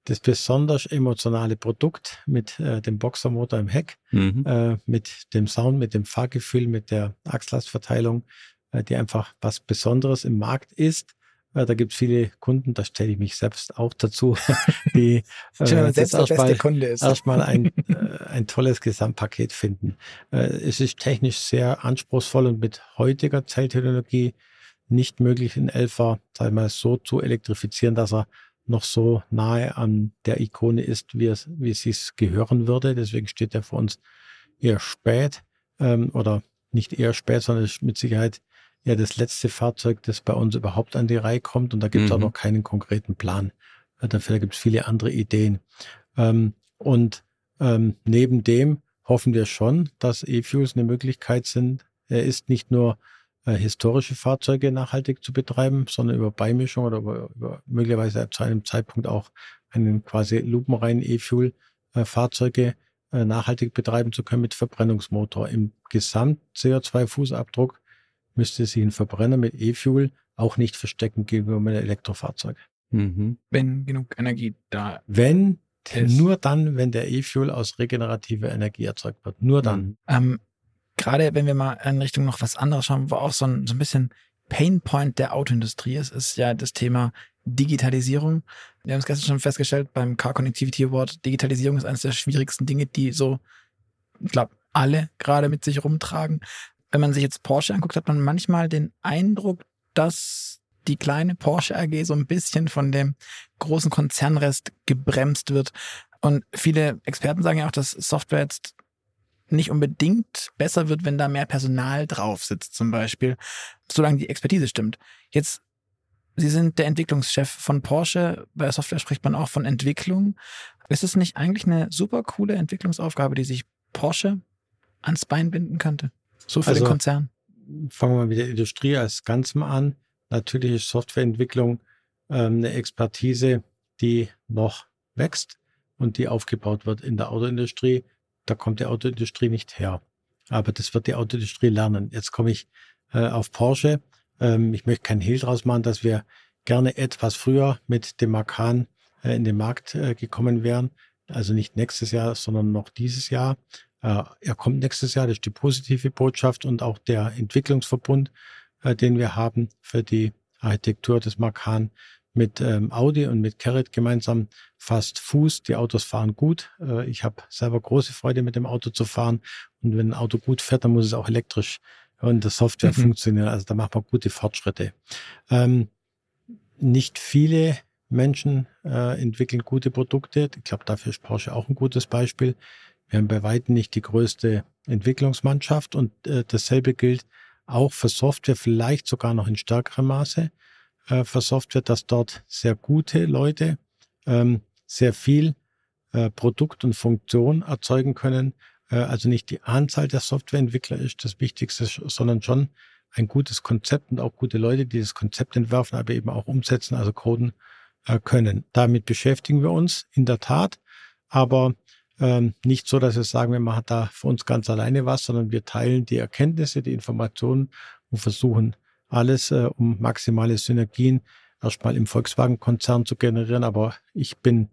das besonders emotionale Produkt mit äh, dem Boxermotor im Heck, mhm. äh, mit dem Sound, mit dem Fahrgefühl, mit der Achslastverteilung, äh, die einfach was Besonderes im Markt ist. Äh, da gibt es viele Kunden, da stelle ich mich selbst auch dazu, die
äh, selbst erstmal,
erstmal ein, äh, ein tolles Gesamtpaket finden. Äh, es ist technisch sehr anspruchsvoll und mit heutiger Zelltechnologie nicht möglich, einen Elfer, sag ich mal, so zu elektrifizieren, dass er noch so nahe an der Ikone ist, wie es, wie es sich gehören würde. Deswegen steht er für uns eher spät ähm, oder nicht eher spät, sondern ist mit Sicherheit eher das letzte Fahrzeug, das bei uns überhaupt an die Reihe kommt. Und da gibt es mhm. auch noch keinen konkreten Plan. Äh, dafür gibt es viele andere Ideen. Ähm, und ähm, neben dem hoffen wir schon, dass E-Fuels eine Möglichkeit sind. Er ist nicht nur äh, historische Fahrzeuge nachhaltig zu betreiben, sondern über Beimischung oder über, über möglicherweise zu einem Zeitpunkt auch einen quasi lupenreinen E-Fuel-Fahrzeuge äh, äh, nachhaltig betreiben zu können mit Verbrennungsmotor. Im Gesamt-CO2-Fußabdruck müsste sich ein Verbrenner mit E-Fuel auch nicht verstecken gegenüber einem Elektrofahrzeug.
Mhm. Wenn genug Energie da
Wenn, ist. nur dann, wenn der E-Fuel aus regenerativer Energie erzeugt wird. Nur dann. Mhm.
Ähm, Gerade wenn wir mal in Richtung noch was anderes schauen, wo auch so ein, so ein bisschen Painpoint der Autoindustrie ist, ist ja das Thema Digitalisierung. Wir haben es gestern schon festgestellt beim Car Connectivity Award. Digitalisierung ist eines der schwierigsten Dinge, die so, ich glaube, alle gerade mit sich rumtragen. Wenn man sich jetzt Porsche anguckt, hat man manchmal den Eindruck, dass die kleine Porsche AG so ein bisschen von dem großen Konzernrest gebremst wird. Und viele Experten sagen ja auch, dass Software jetzt nicht unbedingt besser wird, wenn da mehr Personal drauf sitzt, zum Beispiel, solange die Expertise stimmt. Jetzt, Sie sind der Entwicklungschef von Porsche. Bei Software spricht man auch von Entwicklung. Ist es nicht eigentlich eine super coole Entwicklungsaufgabe, die sich Porsche ans Bein binden könnte? So für also, den Konzern.
Fangen wir mit der Industrie als Ganzem an. Natürlich ist Softwareentwicklung ähm, eine Expertise, die noch wächst und die aufgebaut wird in der Autoindustrie. Da kommt die Autoindustrie nicht her. Aber das wird die Autoindustrie lernen. Jetzt komme ich äh, auf Porsche. Ähm, ich möchte keinen Hehl draus machen, dass wir gerne etwas früher mit dem Macan äh, in den Markt äh, gekommen wären. Also nicht nächstes Jahr, sondern noch dieses Jahr. Äh, er kommt nächstes Jahr, das ist die positive Botschaft und auch der Entwicklungsverbund, äh, den wir haben für die Architektur des Macan mit ähm, Audi und mit Carrot gemeinsam fast Fuß. Die Autos fahren gut. Äh, ich habe selber große Freude mit dem Auto zu fahren. Und wenn ein Auto gut fährt, dann muss es auch elektrisch und das Software mhm. funktionieren. Also da macht man gute Fortschritte. Ähm, nicht viele Menschen entwickeln gute Produkte. Ich glaube, dafür ist Porsche auch ein gutes Beispiel. Wir haben bei weitem nicht die größte Entwicklungsmannschaft und äh, dasselbe gilt auch für Software, vielleicht sogar noch in stärkerem Maße äh, für Software, dass dort sehr gute Leute ähm, sehr viel äh, Produkt und Funktion erzeugen können. Äh, also nicht die Anzahl der Softwareentwickler ist das Wichtigste, sondern schon ein gutes Konzept und auch gute Leute, die das Konzept entwerfen, aber eben auch umsetzen, also coden äh, können. Damit beschäftigen wir uns in der Tat, aber ähm, nicht so, dass wir sagen, wir machen da für uns ganz alleine was, sondern wir teilen die Erkenntnisse, die Informationen und versuchen alles, äh, um maximale Synergien erstmal im Volkswagen-Konzern zu generieren. Aber ich bin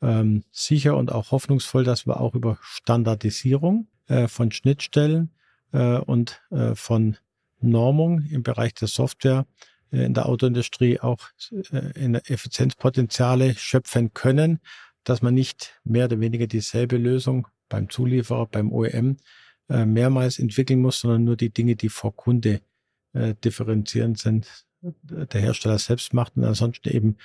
ähm, sicher und auch hoffnungsvoll, dass wir auch über Standardisierung äh, von Schnittstellen äh, und äh, von Normung im Bereich der Software äh, in der Autoindustrie auch äh, in Effizienzpotenziale schöpfen können, dass man nicht mehr oder weniger dieselbe Lösung beim Zulieferer, beim OEM äh, mehrmals entwickeln muss, sondern nur die Dinge, die vor Kunde äh, differenzierend sind, der Hersteller selbst macht und ansonsten eben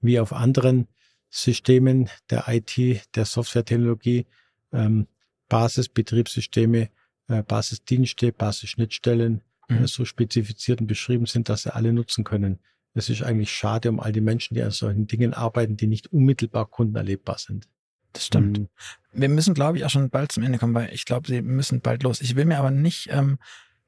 wie auf anderen Systemen der IT, der Softwaretechnologie, ähm, Basisbetriebssysteme, äh, Basisdienste, Basisschnittstellen mhm. äh, so spezifiziert und beschrieben sind, dass sie alle nutzen können. Es ist eigentlich schade um all die Menschen, die an solchen Dingen arbeiten, die nicht unmittelbar kundenerlebbar sind.
Das stimmt. Mhm. Wir müssen, glaube ich, auch schon bald zum Ende kommen, weil ich glaube, sie müssen bald los. Ich will mir aber nicht ähm,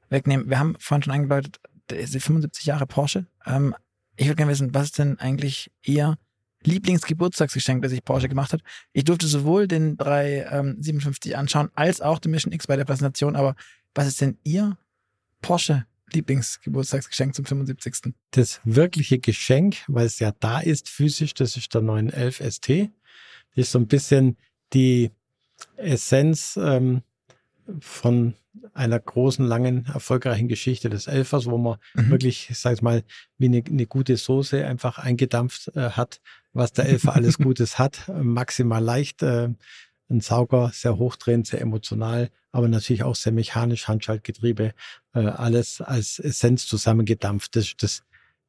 wegnehmen. Wir haben vorhin schon angedeutet, 75 Jahre Porsche. Ähm, ich würde gerne wissen, was ist denn eigentlich Ihr Lieblingsgeburtstagsgeschenk, das sich Porsche gemacht hat? Ich durfte sowohl den 357 ähm, anschauen, als auch den Mission X bei der Präsentation, aber was ist denn Ihr Porsche Lieblingsgeburtstagsgeschenk zum 75.
Das wirkliche Geschenk, weil es ja da ist, physisch, das ist der 911 ST. Das ist so ein bisschen die Essenz ähm, von einer großen, langen, erfolgreichen Geschichte des Elfers, wo man mhm. wirklich, ich sag mal, wie eine, eine gute Soße einfach eingedampft äh, hat, was der Elfer alles Gutes hat, maximal leicht, äh, ein Sauger, sehr hochdrehend, sehr emotional, aber natürlich auch sehr mechanisch, Handschaltgetriebe, äh, alles als Essenz zusammengedampft. Das ist das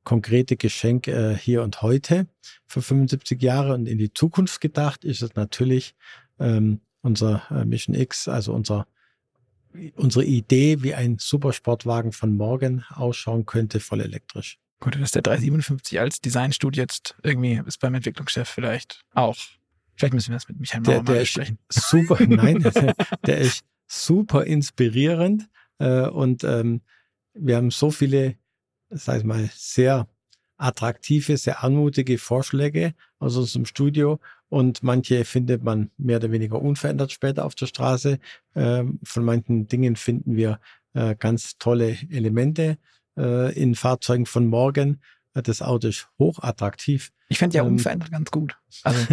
konkrete Geschenk äh, hier und heute für 75 Jahre und in die Zukunft gedacht ist es natürlich ähm, unser äh, Mission X, also unser unsere Idee, wie ein Supersportwagen von morgen ausschauen könnte, voll elektrisch.
Gut, dass der 357 als Designstudie jetzt irgendwie ist beim Entwicklungschef vielleicht auch Vielleicht müssen wir das mit Michael
der, der besprechen. super, nein, der, der, ist super inspirierend äh, und ähm, wir haben so viele, sag ich mal, sehr attraktive, sehr anmutige Vorschläge aus unserem Studio und manche findet man mehr oder weniger unverändert später auf der Straße. Ähm, von manchen Dingen finden wir äh, ganz tolle Elemente äh, in Fahrzeugen von morgen. Das Auto ist hochattraktiv.
Ich fände ja ähm, unverändert ganz gut. Also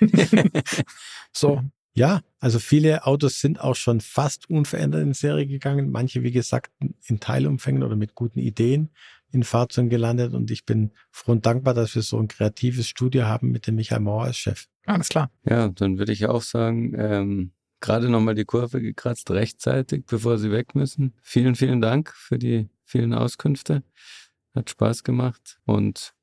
so.
Ja, also viele Autos sind auch schon fast unverändert in Serie gegangen. Manche, wie gesagt, in Teilumfängen oder mit guten Ideen in Fahrzeugen gelandet. Und ich bin froh und dankbar, dass wir so ein kreatives Studio haben mit dem Michael Mauer als Chef.
Alles klar.
Ja, dann würde ich auch sagen, ähm, gerade nochmal die Kurve gekratzt, rechtzeitig, bevor Sie weg müssen. Vielen, vielen Dank für die vielen Auskünfte. Hat Spaß gemacht und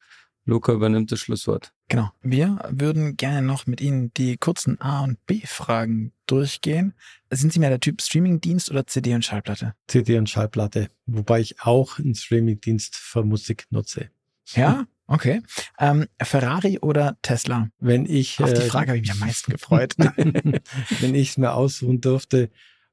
Luca übernimmt das Schlusswort.
Genau. Wir würden gerne noch mit Ihnen die kurzen A- und B-Fragen durchgehen. Sind Sie mehr der Typ Streamingdienst oder CD und Schallplatte?
CD und Schallplatte, wobei ich auch einen Streamingdienst für Musik nutze.
Ja, okay. Ähm, Ferrari oder Tesla?
Wenn ich
auf die äh, Frage habe ich mich am meisten gefreut.
wenn ich es mir aussuchen dürfte,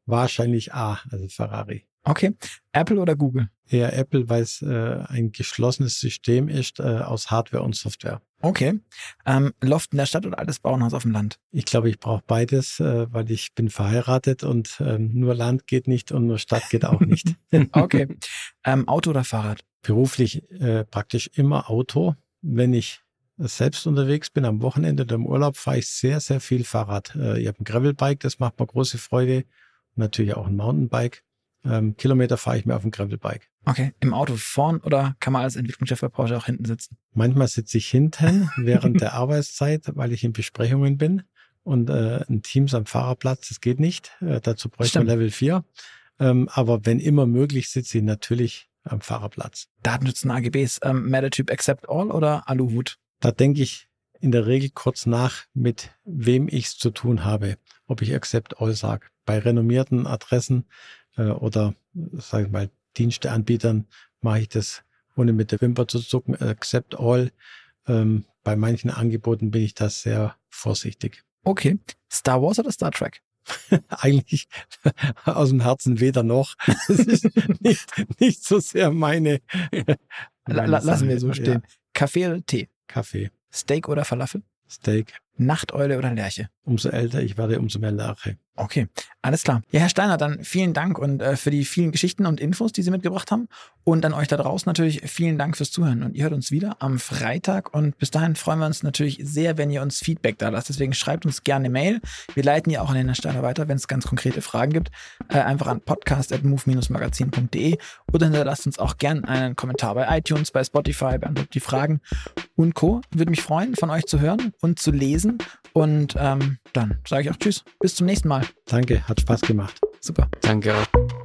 wahrscheinlich A, also Ferrari.
Okay. Apple oder Google?
Eher Apple, weil es äh, ein geschlossenes System ist äh, aus Hardware und Software.
Okay. Ähm, Loft in der Stadt oder altes Bauernhaus auf dem Land?
Ich glaube, ich brauche beides, äh, weil ich bin verheiratet und ähm, nur Land geht nicht und nur Stadt geht auch nicht.
okay. Ähm, Auto oder Fahrrad?
Beruflich äh, praktisch immer Auto. Wenn ich selbst unterwegs bin, am Wochenende oder im Urlaub, fahre ich sehr, sehr viel Fahrrad. Äh, ich habe ein Gravelbike, das macht mir große Freude. Und natürlich auch ein Mountainbike ähm, Kilometer fahre ich mir auf dem Gravelbike.
Okay, im Auto vorn oder kann man als Entwicklungschef bei Porsche auch hinten sitzen?
Manchmal sitze ich hinten während der Arbeitszeit, weil ich in Besprechungen bin und äh, ein Teams am Fahrerplatz, das geht nicht. Äh, dazu bräuchte man Level 4. Ähm, aber wenn immer möglich, sitze ich natürlich am Fahrerplatz.
Datenschützen AGBs, ähm, mehr der Typ Accept All oder Aluhut?
Da denke ich in der Regel kurz nach, mit wem ich es zu tun habe, ob ich Accept All sage. Bei renommierten Adressen äh, oder, sage ich mal, Diensteanbietern mache ich das ohne mit der Wimper zu zucken, accept all. Ähm, bei manchen Angeboten bin ich da sehr vorsichtig.
Okay. Star Wars oder Star Trek?
Eigentlich aus dem Herzen weder noch. Das ist nicht, nicht so sehr meine.
meine Lassen wir so stehen. Ja. Kaffee oder Tee?
Kaffee.
Steak oder Falafel?
Steak.
Nachteule oder Lerche?
Umso älter ich werde, umso mehr Lerche.
Okay, alles klar. Ja, Herr Steiner, dann vielen Dank und äh, für die vielen Geschichten und Infos, die Sie mitgebracht haben. Und an euch da draußen natürlich vielen Dank fürs Zuhören. Und ihr hört uns wieder am Freitag. Und bis dahin freuen wir uns natürlich sehr, wenn ihr uns Feedback da lasst. Deswegen schreibt uns gerne Mail. Wir leiten ja auch an den Herrn Steiner weiter, wenn es ganz konkrete Fragen gibt. Äh, einfach an podcast.move-magazin.de oder hinterlasst uns auch gerne einen Kommentar bei iTunes, bei Spotify, beantwortet die Fragen und Co. Würde mich freuen, von euch zu hören und zu lesen. Und ähm, dann sage ich auch Tschüss. Bis zum nächsten Mal.
Danke, hat Spaß gemacht.
Super.
Danke auch.